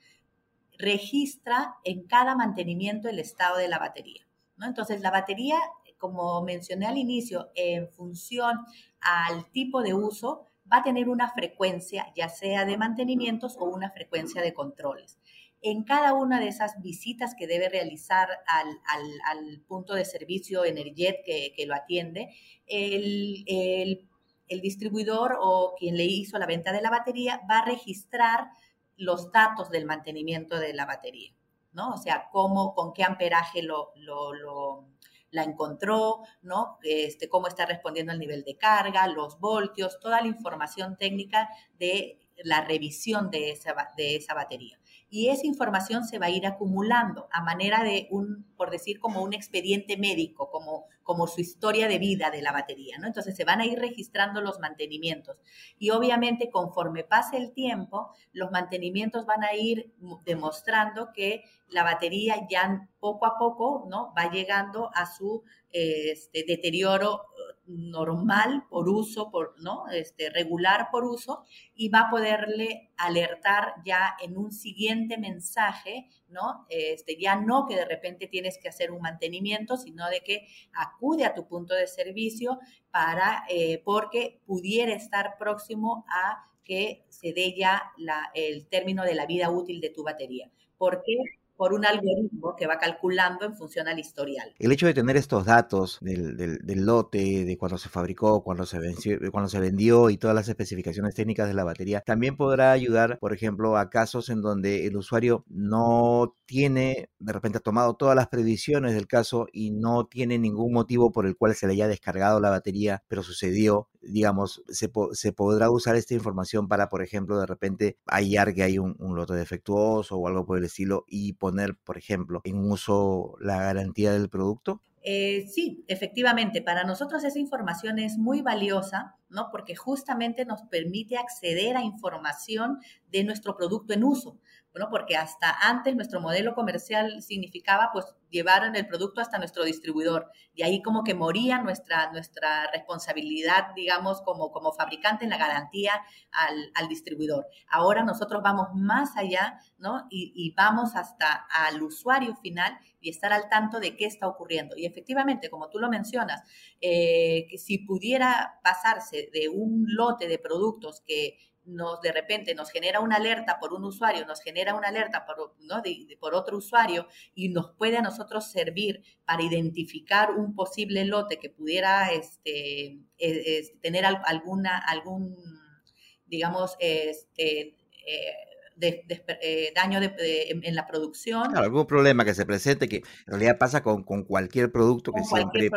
registra en cada mantenimiento el estado de la batería. ¿no? Entonces, la batería, como mencioné al inicio, en función al tipo de uso, va a tener una frecuencia, ya sea de mantenimientos o una frecuencia de controles en cada una de esas visitas que debe realizar al, punto de servicio Energet que, lo atiende, el, distribuidor o quien le hizo la venta de la batería va a registrar los datos del mantenimiento de la batería, ¿no? O sea, cómo, con qué amperaje lo, la encontró, ¿no? Este, cómo está respondiendo al nivel de carga, los voltios, toda la información técnica de la revisión de esa batería y esa información se va a ir acumulando a manera de un, por decir, como un expediente médico, como, como su historia de vida de la batería, ¿no? Entonces se van a ir registrando los mantenimientos y obviamente conforme pase el tiempo, los mantenimientos van a ir demostrando que la batería ya poco a poco, ¿no? Va llegando a su este, deterioro normal por uso, por, ¿no? Este, regular por uso, y va a poderle alertar ya en un siguiente mensaje, ¿no? Este, ya no que de repente tienes que hacer un mantenimiento, sino de que acude a tu punto de servicio para, eh, porque pudiera estar próximo a que se dé ya la, el término de la vida útil de tu batería. ¿Por qué? Por un algoritmo que va calculando en función al historial. El hecho de tener estos datos del, lote, de cuándo se fabricó, cuándo se, venció, cuándo se vendió y todas las especificaciones técnicas de la batería, también podrá ayudar, por ejemplo, a casos en donde el usuario no tiene, de repente ha tomado todas las previsiones del caso y no tiene ningún motivo por el cual se le haya descargado la batería, pero sucedió digamos, se, se, podrá usar esta información para, por ejemplo, de repente hallar que hay un, lote defectuoso o algo por el estilo y poner, por ejemplo, en uso la garantía del producto? Eh, sí, efectivamente, para nosotros esa información es muy valiosa, ¿no? Porque justamente nos permite acceder a información de nuestro producto en uso. Bueno, porque hasta antes nuestro modelo comercial significaba pues llevar el producto hasta nuestro distribuidor y ahí como que moría nuestra, nuestra responsabilidad, digamos, como, como fabricante en la garantía al, al distribuidor. Ahora nosotros vamos más allá, ¿no? Y, vamos hasta al usuario final y estar al tanto de qué está ocurriendo. Y efectivamente, como tú lo mencionas, eh, si pudiera pasarse de un lote de productos que nos de repente nos genera una alerta por un usuario, nos genera una alerta por, ¿no? por otro usuario y nos puede a nosotros servir para identificar un posible lote que pudiera este, e, tener alguna, algún, digamos, este, eh, de, eh, daño en la producción. algún problema que se presente, que en realidad pasa con, con cualquier producto, que siempre,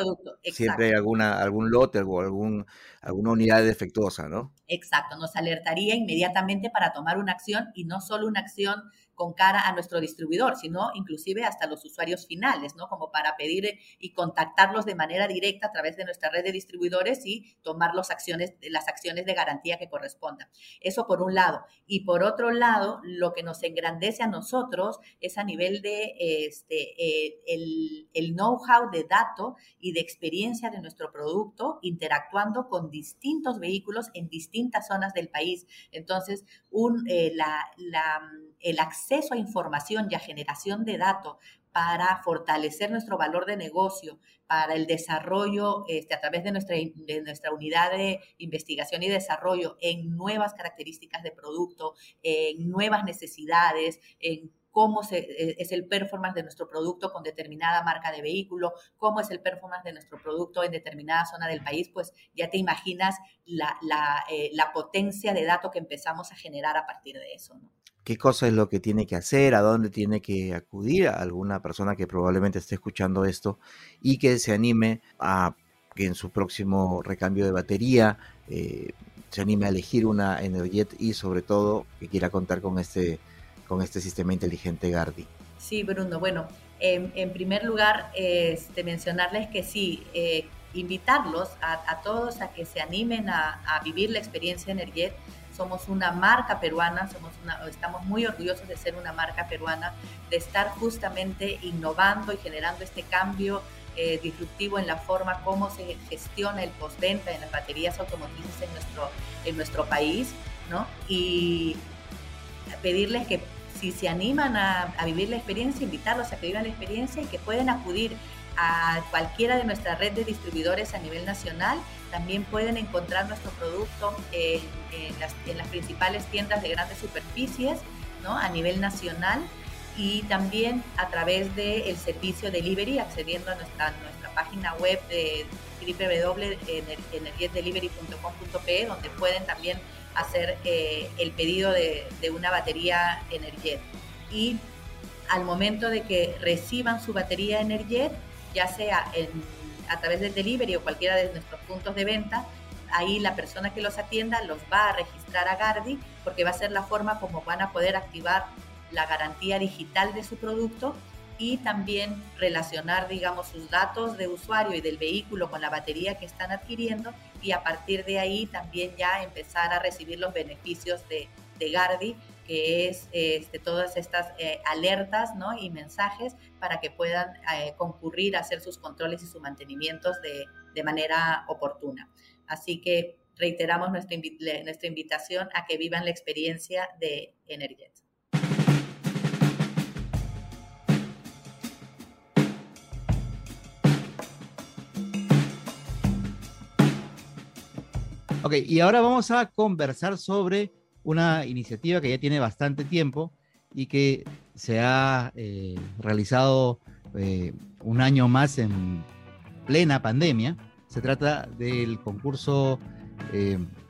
siempre hay alguna, algún lote o algún, alguna unidad defectuosa, ¿no? Exacto, nos alertaría inmediatamente para tomar una acción y no solo una acción con cara a nuestro distribuidor, sino inclusive hasta los usuarios finales, ¿no? Como para pedir y contactarlos de manera directa a través de nuestra red de distribuidores y tomar las acciones, las acciones de garantía que correspondan. Eso por un lado. Y por otro lado, lo que nos engrandece a nosotros es a nivel de este, eh, el, know-how de dato y de experiencia de nuestro producto interactuando con distintos vehículos en distintas zonas del país. Entonces, un, eh, la, la, el acceso a información y a generación de datos para fortalecer nuestro valor de negocio, para el desarrollo este, a través de nuestra, de nuestra unidad de investigación y desarrollo en nuevas características de producto, en nuevas necesidades, en cómo eh, es el performance de nuestro producto con determinada marca de vehículo, cómo es el performance de nuestro producto en determinada zona del país, pues ya te imaginas la, la, eh, la potencia de datos que empezamos a generar a partir de eso. ¿no? Qué cosa es lo que tiene que hacer, a dónde tiene que acudir a alguna persona que probablemente esté escuchando esto y que se anime a que en su próximo recambio de batería eh, se anime a elegir una Energet y sobre todo que quiera contar con este con este sistema inteligente Gardi. Sí, Bruno. Bueno, en, primer lugar, este, mencionarles que sí, eh, invitarlos a, todos a que se animen a, vivir la experiencia Energet. Somos una marca peruana, somos estamos muy orgullosos de ser una marca peruana, de estar justamente innovando y generando este cambio eh, disruptivo en la forma como se gestiona el postventa en las baterías automotrices en nuestro, en nuestro país, ¿no? Y pedirles que si se animan a, vivir la experiencia, invitarlos a que vivan la experiencia y que pueden acudir a cualquiera de nuestra red de distribuidores a nivel nacional. También pueden encontrar nuestro producto en, las, principales tiendas de grandes superficies ¿no? a nivel nacional y también a través del servicio delivery, accediendo a nuestra, nuestra página web de www.energietdelivery.com.pe, donde pueden también hacer eh, el pedido de, una batería Energet. Y al momento de que reciban su batería Energet, ya sea a través del delivery o cualquiera de nuestros puntos de venta, ahí la persona que los atienda los va a registrar a Gardi porque va a ser la forma como van a poder activar la garantía digital de su producto y también relacionar, digamos, sus datos de usuario y del vehículo con la batería que están adquiriendo y a partir de ahí también ya empezar a recibir los beneficios de, de Gardi, que es este, todas estas eh, alertas y mensajes para que puedan eh, concurrir a hacer sus controles y sus mantenimientos de, de manera oportuna. Así que reiteramos nuestra, nuestra invitación a que vivan la experiencia de Energet. Ok, y ahora vamos a conversar sobre una iniciativa que ya tiene bastante tiempo y que se ha realizado un año más en plena pandemia. Se trata del concurso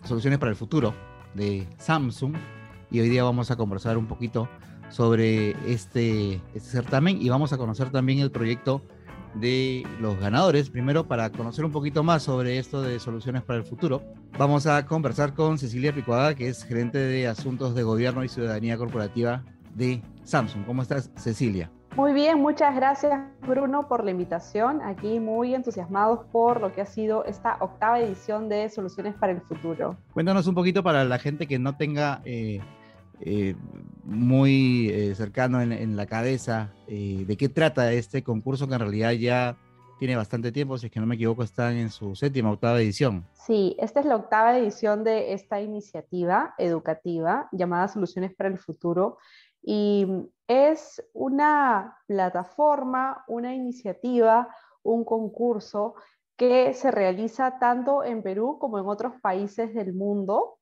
Soluciones para el Futuro de Samsung y hoy día vamos a conversar un poquito sobre este, este certamen y vamos a conocer también el proyecto de los ganadores. Primero, para conocer un poquito más sobre esto de soluciones para el futuro, vamos a conversar con Cecilia Picuada, que es gerente de Asuntos de Gobierno y Ciudadanía Corporativa de Samsung. ¿Cómo estás, Cecilia? Muy bien, muchas gracias Bruno por la invitación. Aquí muy entusiasmados por lo que ha sido esta octava edición de Soluciones para el Futuro. Cuéntanos un poquito para la gente que no tenga eh, eh, muy eh, cercano en, la cabeza eh, de qué trata este concurso que en realidad ya tiene bastante tiempo, si es que no me equivoco, está en su séptima, octava edición. Sí, esta es la octava edición de esta iniciativa educativa llamada Soluciones para el Futuro y es una plataforma, una iniciativa, un concurso que se realiza tanto en Perú como en otros países del mundo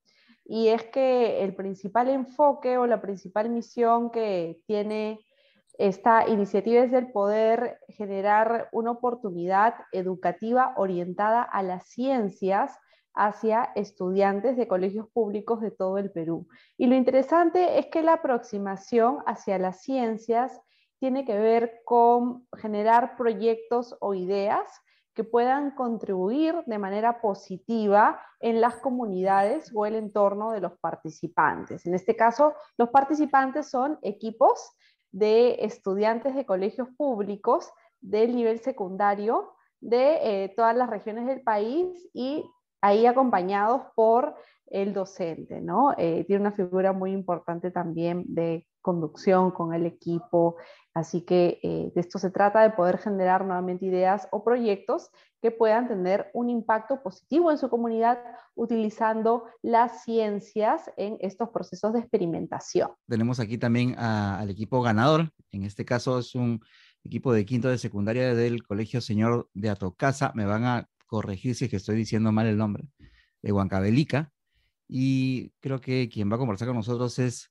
y es que el principal enfoque o la principal misión que tiene esta iniciativa es el poder generar una oportunidad educativa orientada a las ciencias hacia estudiantes de colegios públicos de todo el Perú. Y lo interesante es que la aproximación hacia las ciencias tiene que ver con generar proyectos o ideas que puedan contribuir de manera positiva en las comunidades o el entorno de los participantes. En este caso, los participantes son equipos de estudiantes de colegios públicos del nivel secundario de eh, todas las regiones del país y ahí acompañados por el docente, ¿no? Eh, tiene una figura muy importante también de conducción con el equipo, así que eh, de esto se trata de poder generar nuevamente ideas o proyectos que puedan tener un impacto positivo en su comunidad utilizando las ciencias en estos procesos de experimentación. Tenemos aquí también al equipo ganador, en este caso es un equipo de quinto de secundaria del Colegio Señor de Atocasa, me van a corregir si es que estoy diciendo mal el nombre, de Huancavelica, y creo que quien va a conversar con nosotros es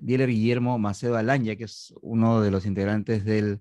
Dieler Guillermo Macedo Alanya, que es uno de los integrantes del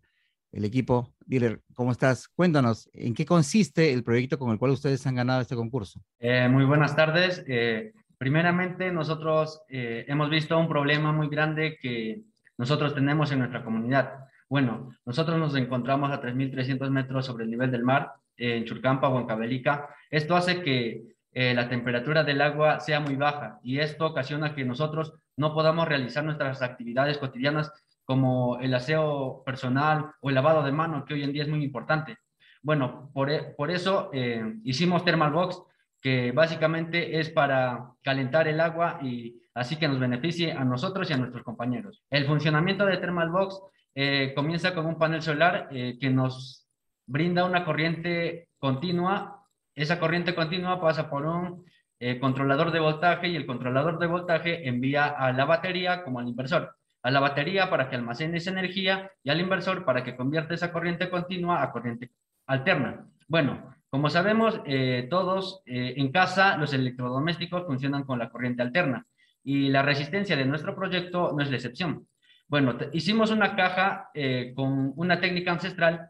equipo. Dieler, ¿cómo estás? Cuéntanos, ¿en qué consiste el proyecto con el cual ustedes han ganado este concurso? Eh, muy buenas tardes. Eh, primeramente, nosotros eh, hemos visto un problema muy grande que nosotros tenemos en nuestra comunidad. Bueno, nosotros nos encontramos a 3.300 metros sobre el nivel del mar, en Churcampa, Huancavelica. Esto hace que la temperatura del agua sea muy baja y esto ocasiona que nosotros no podamos realizar nuestras actividades cotidianas como el aseo personal o el lavado de manos, que hoy en día es muy importante. Bueno, por, e, eso eh, hicimos Thermal Box, que básicamente es para calentar el agua y así que nos beneficie a nosotros y a nuestros compañeros. El funcionamiento de Thermal Box eh, comienza con un panel solar eh, que nos brinda una corriente continua. Esa corriente continua pasa por un eh, controlador de voltaje y el controlador de voltaje envía a la batería como al inversor. A la batería para que almacene esa energía y al inversor para que convierta esa corriente continua a corriente alterna. Bueno, como sabemos, eh, todos eh, en casa los electrodomésticos funcionan con la corriente alterna y la resistencia de nuestro proyecto no es la excepción. Bueno, hicimos una caja con una técnica ancestral.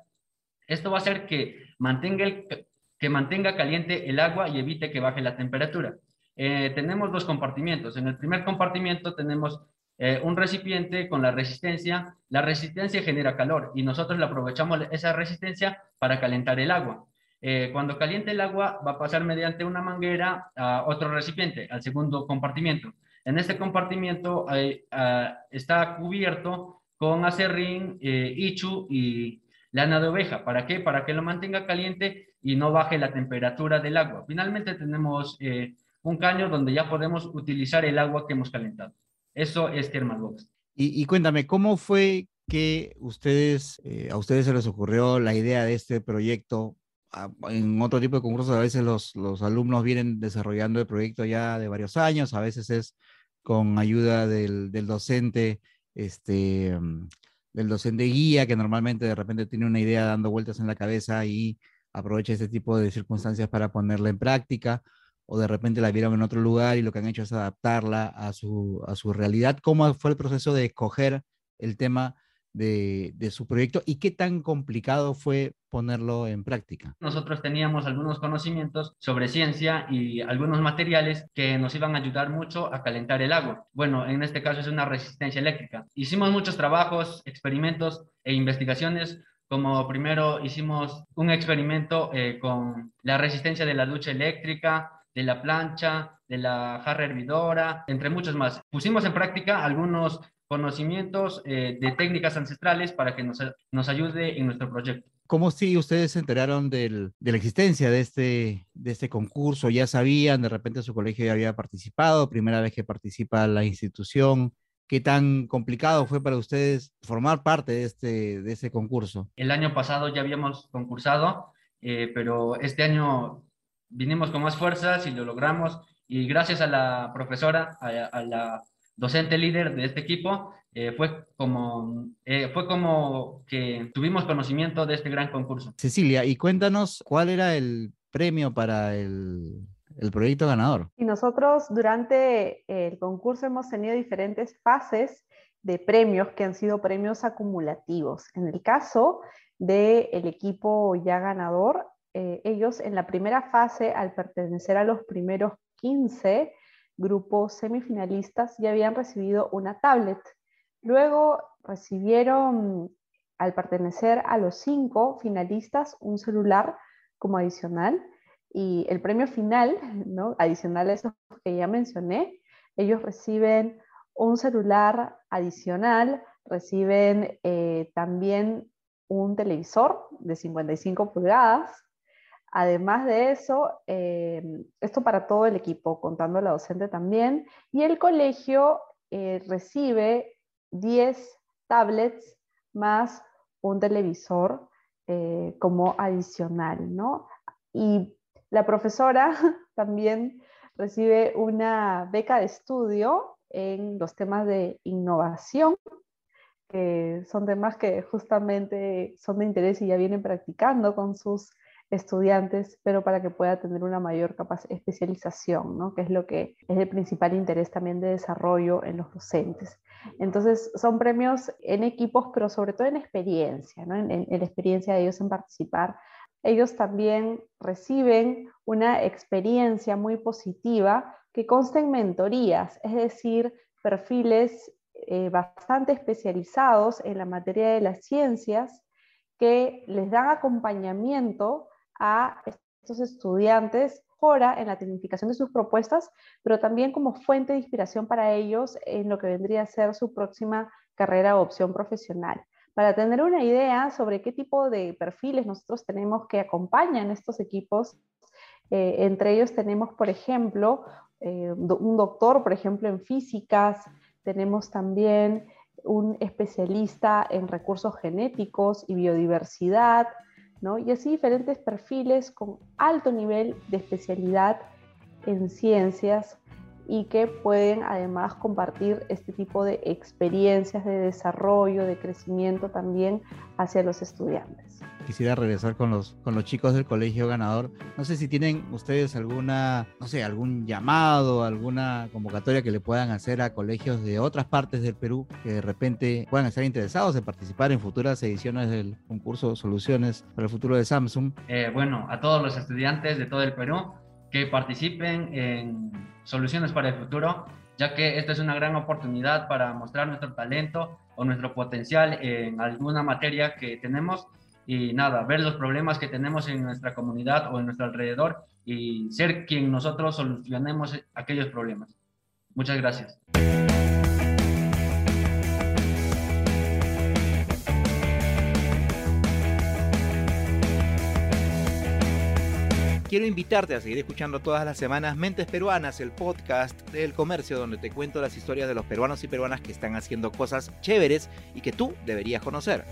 Esto va a hacer que mantenga el, que mantenga caliente el agua y evite que baje la temperatura. Eh, tenemos dos compartimientos. En el primer compartimiento tenemos eh, un recipiente con la resistencia. La resistencia genera calor y nosotros le aprovechamos esa resistencia para calentar el agua. Eh, cuando caliente el agua va a pasar mediante una manguera a otro recipiente, al segundo compartimiento. En este compartimiento ah, está cubierto con acerrín, ichu y lana de oveja. ¿Para qué? Para que lo mantenga caliente y no baje la temperatura del agua. Finalmente tenemos eh, un caño donde ya podemos utilizar el agua que hemos calentado. Eso es Thermalbox. Y, y cuéntame, ¿cómo fue que ustedes, eh, a ustedes se les ocurrió la idea de este proyecto? Ah, en otro tipo de concursos a veces los, los alumnos vienen desarrollando el proyecto ya de varios años, a veces es con ayuda del, del docente, este, mm, del docente guía, que normalmente de repente tiene una idea dando vueltas en la cabeza y aprovecha este tipo de circunstancias para ponerla en práctica o de repente la vieron en otro lugar y lo que han hecho es adaptarla a su, a su realidad. ¿Cómo fue el proceso de escoger el tema de, su proyecto y qué tan complicado fue ponerlo en práctica? Nosotros teníamos algunos conocimientos sobre ciencia y algunos materiales que nos iban a ayudar mucho a calentar el agua. Bueno, en este caso es una resistencia eléctrica. Hicimos muchos trabajos, experimentos e investigaciones como primero hicimos un experimento eh, con la resistencia de la ducha eléctrica, de la plancha, de la jarra hervidora, entre muchos más. Pusimos en práctica algunos conocimientos eh, de técnicas ancestrales para que nos, nos ayude en nuestro proyecto. ¿Cómo si ustedes se enteraron del, de la existencia de este, de este concurso? ¿Ya sabían? ¿De repente su colegio ya había participado? ¿Primera vez que participa la institución? ¿Qué tan complicado fue para ustedes formar parte de este, de este concurso? El año pasado ya habíamos concursado, eh, pero este año vinimos con más fuerzas y lo logramos. Y gracias a la profesora, a la docente líder de este equipo, eh, fue, como, eh, fue como que tuvimos conocimiento de este gran concurso. Cecilia, y cuéntanos cuál era el premio para el, el proyecto ganador. Y nosotros durante el concurso hemos tenido diferentes fases de premios que han sido premios acumulativos. En el caso del el equipo ya ganador, eh, ellos en la primera fase, al pertenecer a los primeros 15, grupos semifinalistas ya habían recibido una tablet. Luego recibieron, al pertenecer a los cinco finalistas, un celular como adicional. Y el premio final, ¿no? adicional a esos que ya mencioné, ellos reciben un celular adicional, reciben eh, también un televisor de 55 pulgadas, Además de eso, eh, esto para todo el equipo, contando a la docente también, y el colegio eh, recibe 10 tablets más un televisor como adicional, ¿no? Y la profesora también recibe una beca de estudio en los temas de innovación, que son temas que justamente son de interés y ya vienen practicando con sus estudiantes, pero para que pueda tener una mayor especialización, ¿no? que es lo que es el principal interés también de desarrollo en los docentes. Entonces, son premios en equipos, pero sobre todo en experiencia, ¿no? en, en la experiencia de ellos en participar. Ellos también reciben una experiencia muy positiva que consta en mentorías, es decir, perfiles eh, bastante especializados en la materia de las ciencias que les dan acompañamiento a estos estudiantes ahora en la tecnificación de sus propuestas, pero también como fuente de inspiración para ellos en lo que vendría a ser su próxima carrera o opción profesional. Para tener una idea sobre qué tipo de perfiles nosotros tenemos que acompañan estos equipos, eh, entre ellos tenemos, por ejemplo, eh, un doctor, por ejemplo, en físicas, tenemos también un especialista en recursos genéticos y biodiversidad, y así diferentes perfiles con alto nivel de especialidad en ciencias y que pueden además compartir este tipo de experiencias de desarrollo, de crecimiento también hacia los estudiantes. Quisiera regresar con los, con los chicos del colegio ganador. No sé si tienen ustedes alguna, no sé, algún llamado, alguna convocatoria que le puedan hacer a colegios de otras partes del Perú que de repente puedan estar interesados en participar en futuras ediciones del concurso Soluciones para el Futuro de Samsung. Eh, bueno, a todos los estudiantes de todo el Perú que participen en Soluciones para el Futuro, ya que esta es una gran oportunidad para mostrar nuestro talento o nuestro potencial en alguna materia que tenemos y nada, ver los problemas que tenemos en nuestra comunidad o en nuestro alrededor y ser quien nosotros solucionemos aquellos problemas. Muchas gracias. Quiero invitarte a seguir escuchando todas las semanas Mentes Peruanas, el podcast del comercio donde te cuento las historias de los peruanos y peruanas que están haciendo cosas chéveres y que tú deberías conocer.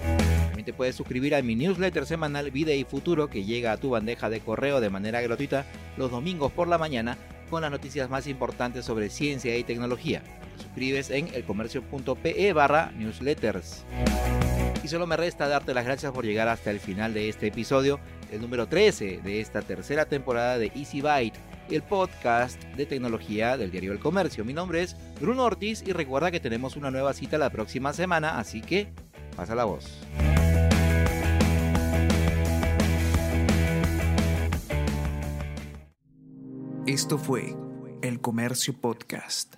También te puedes suscribir a mi newsletter semanal Vida y Futuro que llega a tu bandeja de correo de manera gratuita los domingos por la mañana con las noticias más importantes sobre ciencia y tecnología. Suscribes en elcomercio.pe barra newsletters. Y solo me resta darte las gracias por llegar hasta el final de este episodio, el número 13 de esta tercera temporada de Easy Byte el podcast de tecnología del diario El Comercio. Mi nombre es Bruno Ortiz y recuerda que tenemos una nueva cita la próxima semana, así que pasa la voz. Esto fue El Comercio Podcast.